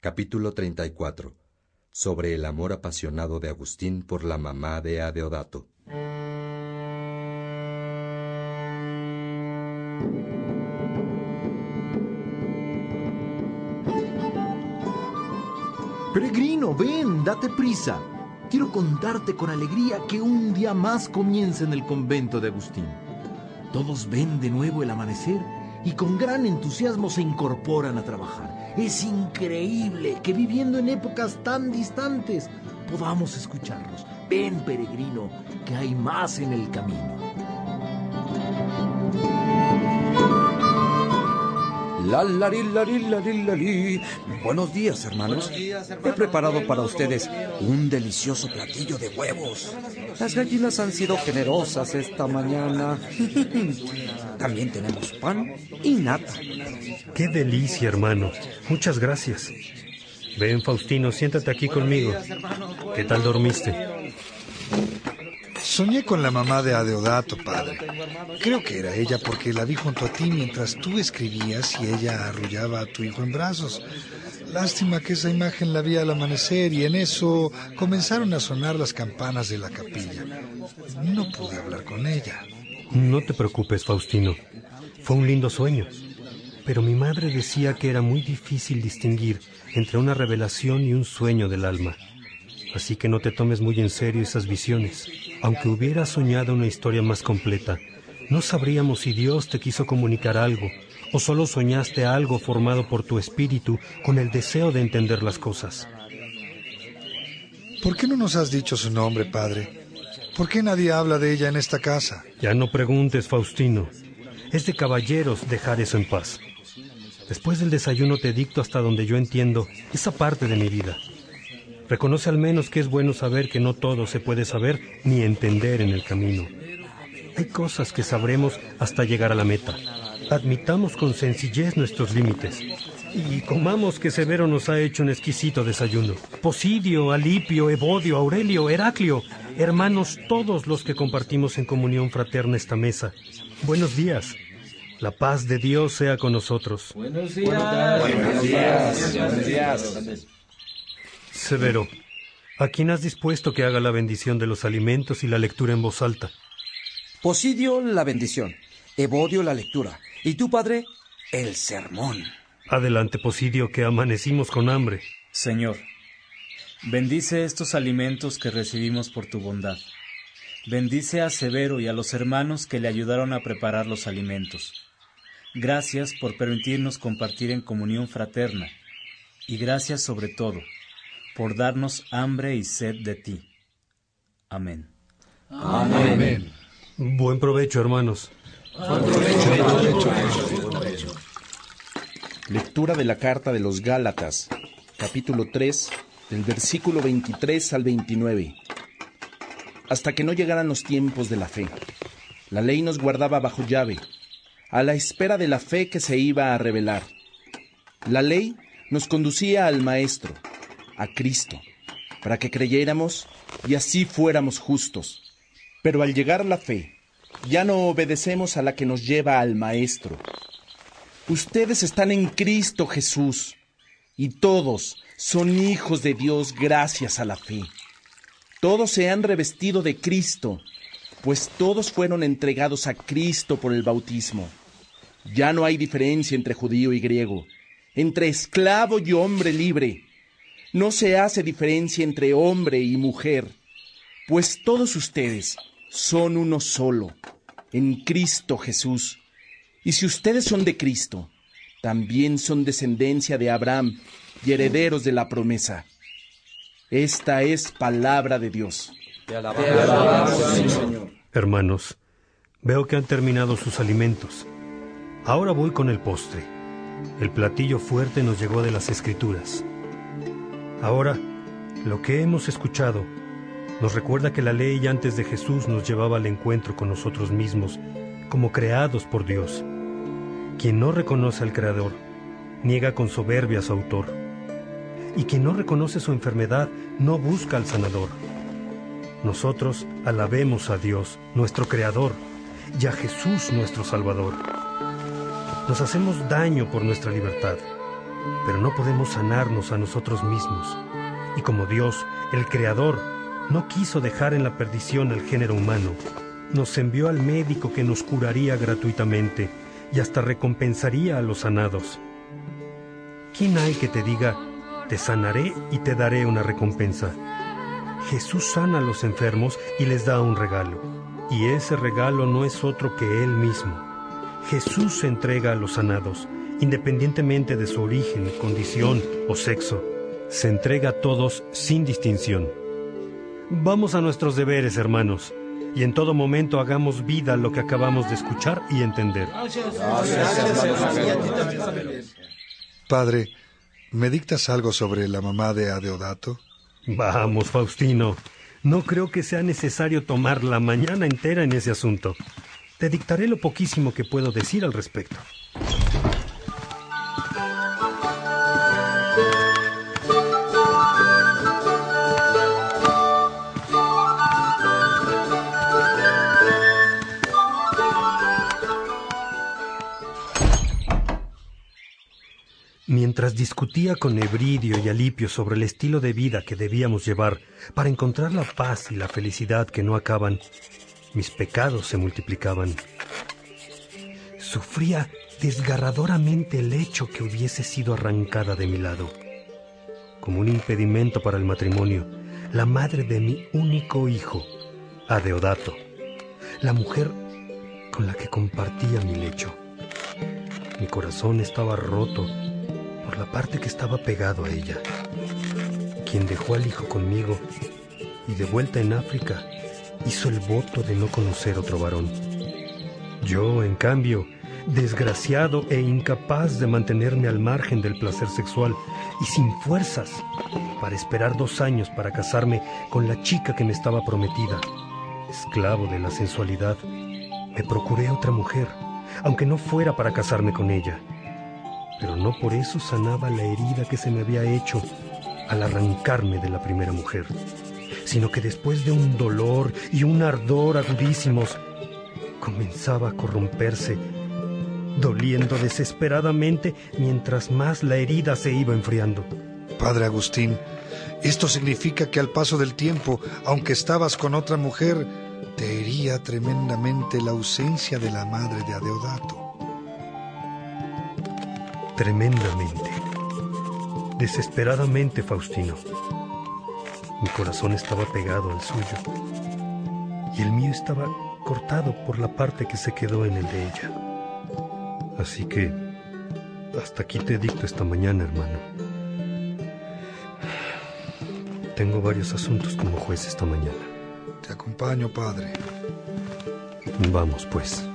Capítulo 34 Sobre el amor apasionado de Agustín por la mamá de Adeodato. Peregrino, ven, date prisa. Quiero contarte con alegría que un día más comienza en el convento de Agustín. Todos ven de nuevo el amanecer y con gran entusiasmo se incorporan a trabajar. Es increíble que viviendo en épocas tan distantes podamos escucharlos. Ven, peregrino, que hay más en el camino. La, la, li, la, li, la, li, la, li. Buenos días, hermanos. He preparado para ustedes un delicioso platillo de huevos. Las gallinas han sido generosas esta mañana. También tenemos pan y nata. Qué delicia, hermano. Muchas gracias. Ven, Faustino, siéntate aquí conmigo. ¿Qué tal dormiste? Soñé con la mamá de Adeodato, padre. Creo que era ella porque la vi junto a ti mientras tú escribías y ella arrullaba a tu hijo en brazos. Lástima que esa imagen la vi al amanecer y en eso comenzaron a sonar las campanas de la capilla. No pude hablar con ella. No te preocupes, Faustino. Fue un lindo sueño. Pero mi madre decía que era muy difícil distinguir entre una revelación y un sueño del alma. Así que no te tomes muy en serio esas visiones. Aunque hubieras soñado una historia más completa, no sabríamos si Dios te quiso comunicar algo o solo soñaste algo formado por tu espíritu con el deseo de entender las cosas. ¿Por qué no nos has dicho su nombre, padre? ¿Por qué nadie habla de ella en esta casa? Ya no preguntes, Faustino. Es de caballeros dejar eso en paz. Después del desayuno te dicto hasta donde yo entiendo esa parte de mi vida. Reconoce al menos que es bueno saber que no todo se puede saber ni entender en el camino. Hay cosas que sabremos hasta llegar a la meta. Admitamos con sencillez nuestros límites. Y comamos que Severo nos ha hecho un exquisito desayuno. Posidio, Alipio, Evodio, Aurelio, Heraclio, hermanos todos los que compartimos en comunión fraterna esta mesa. Buenos días. La paz de Dios sea con nosotros. Buenos días. Buenos días. Buenos días. Severo, ¿a quién has dispuesto que haga la bendición de los alimentos y la lectura en voz alta? Posidio, la bendición. Evodio, la lectura. Y tu padre, el sermón. Adelante, Posidio, que amanecimos con hambre. Señor, bendice estos alimentos que recibimos por tu bondad. Bendice a Severo y a los hermanos que le ayudaron a preparar los alimentos. Gracias por permitirnos compartir en comunión fraterna. Y gracias sobre todo por darnos hambre y sed de ti. Amén. Amén. Buen provecho, hermanos. Buen provecho. Buen provecho. Lectura de la carta de los Gálatas, capítulo 3, del versículo 23 al 29. Hasta que no llegaran los tiempos de la fe, la ley nos guardaba bajo llave, a la espera de la fe que se iba a revelar. La ley nos conducía al Maestro, a Cristo, para que creyéramos y así fuéramos justos. Pero al llegar la fe, ya no obedecemos a la que nos lleva al Maestro. Ustedes están en Cristo Jesús y todos son hijos de Dios gracias a la fe. Todos se han revestido de Cristo, pues todos fueron entregados a Cristo por el bautismo. Ya no hay diferencia entre judío y griego, entre esclavo y hombre libre. No se hace diferencia entre hombre y mujer, pues todos ustedes son uno solo, en Cristo Jesús. Y si ustedes son de Cristo, también son descendencia de Abraham y herederos de la promesa. Esta es palabra de Dios. Te alabamos, Señor. Hermanos, veo que han terminado sus alimentos. Ahora voy con el postre. El platillo fuerte nos llegó de las Escrituras. Ahora, lo que hemos escuchado nos recuerda que la ley antes de Jesús nos llevaba al encuentro con nosotros mismos como creados por Dios. Quien no reconoce al Creador, niega con soberbia a su autor. Y quien no reconoce su enfermedad, no busca al sanador. Nosotros alabemos a Dios, nuestro Creador, y a Jesús, nuestro Salvador. Nos hacemos daño por nuestra libertad. Pero no podemos sanarnos a nosotros mismos. Y como Dios, el Creador, no quiso dejar en la perdición al género humano, nos envió al médico que nos curaría gratuitamente y hasta recompensaría a los sanados. ¿Quién hay que te diga, te sanaré y te daré una recompensa? Jesús sana a los enfermos y les da un regalo, y ese regalo no es otro que Él mismo. Jesús se entrega a los sanados, independientemente de su origen, condición o sexo. Se entrega a todos sin distinción. Vamos a nuestros deberes, hermanos, y en todo momento hagamos vida lo que acabamos de escuchar y entender. Padre, ¿me dictas algo sobre la mamá de Adeodato? Vamos, Faustino. No creo que sea necesario tomar la mañana entera en ese asunto. Te dictaré lo poquísimo que puedo decir al respecto. Mientras discutía con Ebridio y Alipio sobre el estilo de vida que debíamos llevar para encontrar la paz y la felicidad que no acaban, mis pecados se multiplicaban. Sufría desgarradoramente el hecho que hubiese sido arrancada de mi lado. Como un impedimento para el matrimonio, la madre de mi único hijo, Adeodato, la mujer con la que compartía mi lecho. Mi corazón estaba roto por la parte que estaba pegado a ella. Quien dejó al hijo conmigo y de vuelta en África hizo el voto de no conocer otro varón. Yo, en cambio, desgraciado e incapaz de mantenerme al margen del placer sexual y sin fuerzas para esperar dos años para casarme con la chica que me estaba prometida, esclavo de la sensualidad, me procuré otra mujer, aunque no fuera para casarme con ella pero no por eso sanaba la herida que se me había hecho al arrancarme de la primera mujer, sino que después de un dolor y un ardor agudísimos, comenzaba a corromperse, doliendo desesperadamente mientras más la herida se iba enfriando. Padre Agustín, esto significa que al paso del tiempo, aunque estabas con otra mujer, te hería tremendamente la ausencia de la madre de Adeodato tremendamente, desesperadamente, Faustino. Mi corazón estaba pegado al suyo y el mío estaba cortado por la parte que se quedó en el de ella. Así que hasta aquí te dicto esta mañana, hermano. Tengo varios asuntos como juez esta mañana. Te acompaño, padre. Vamos, pues.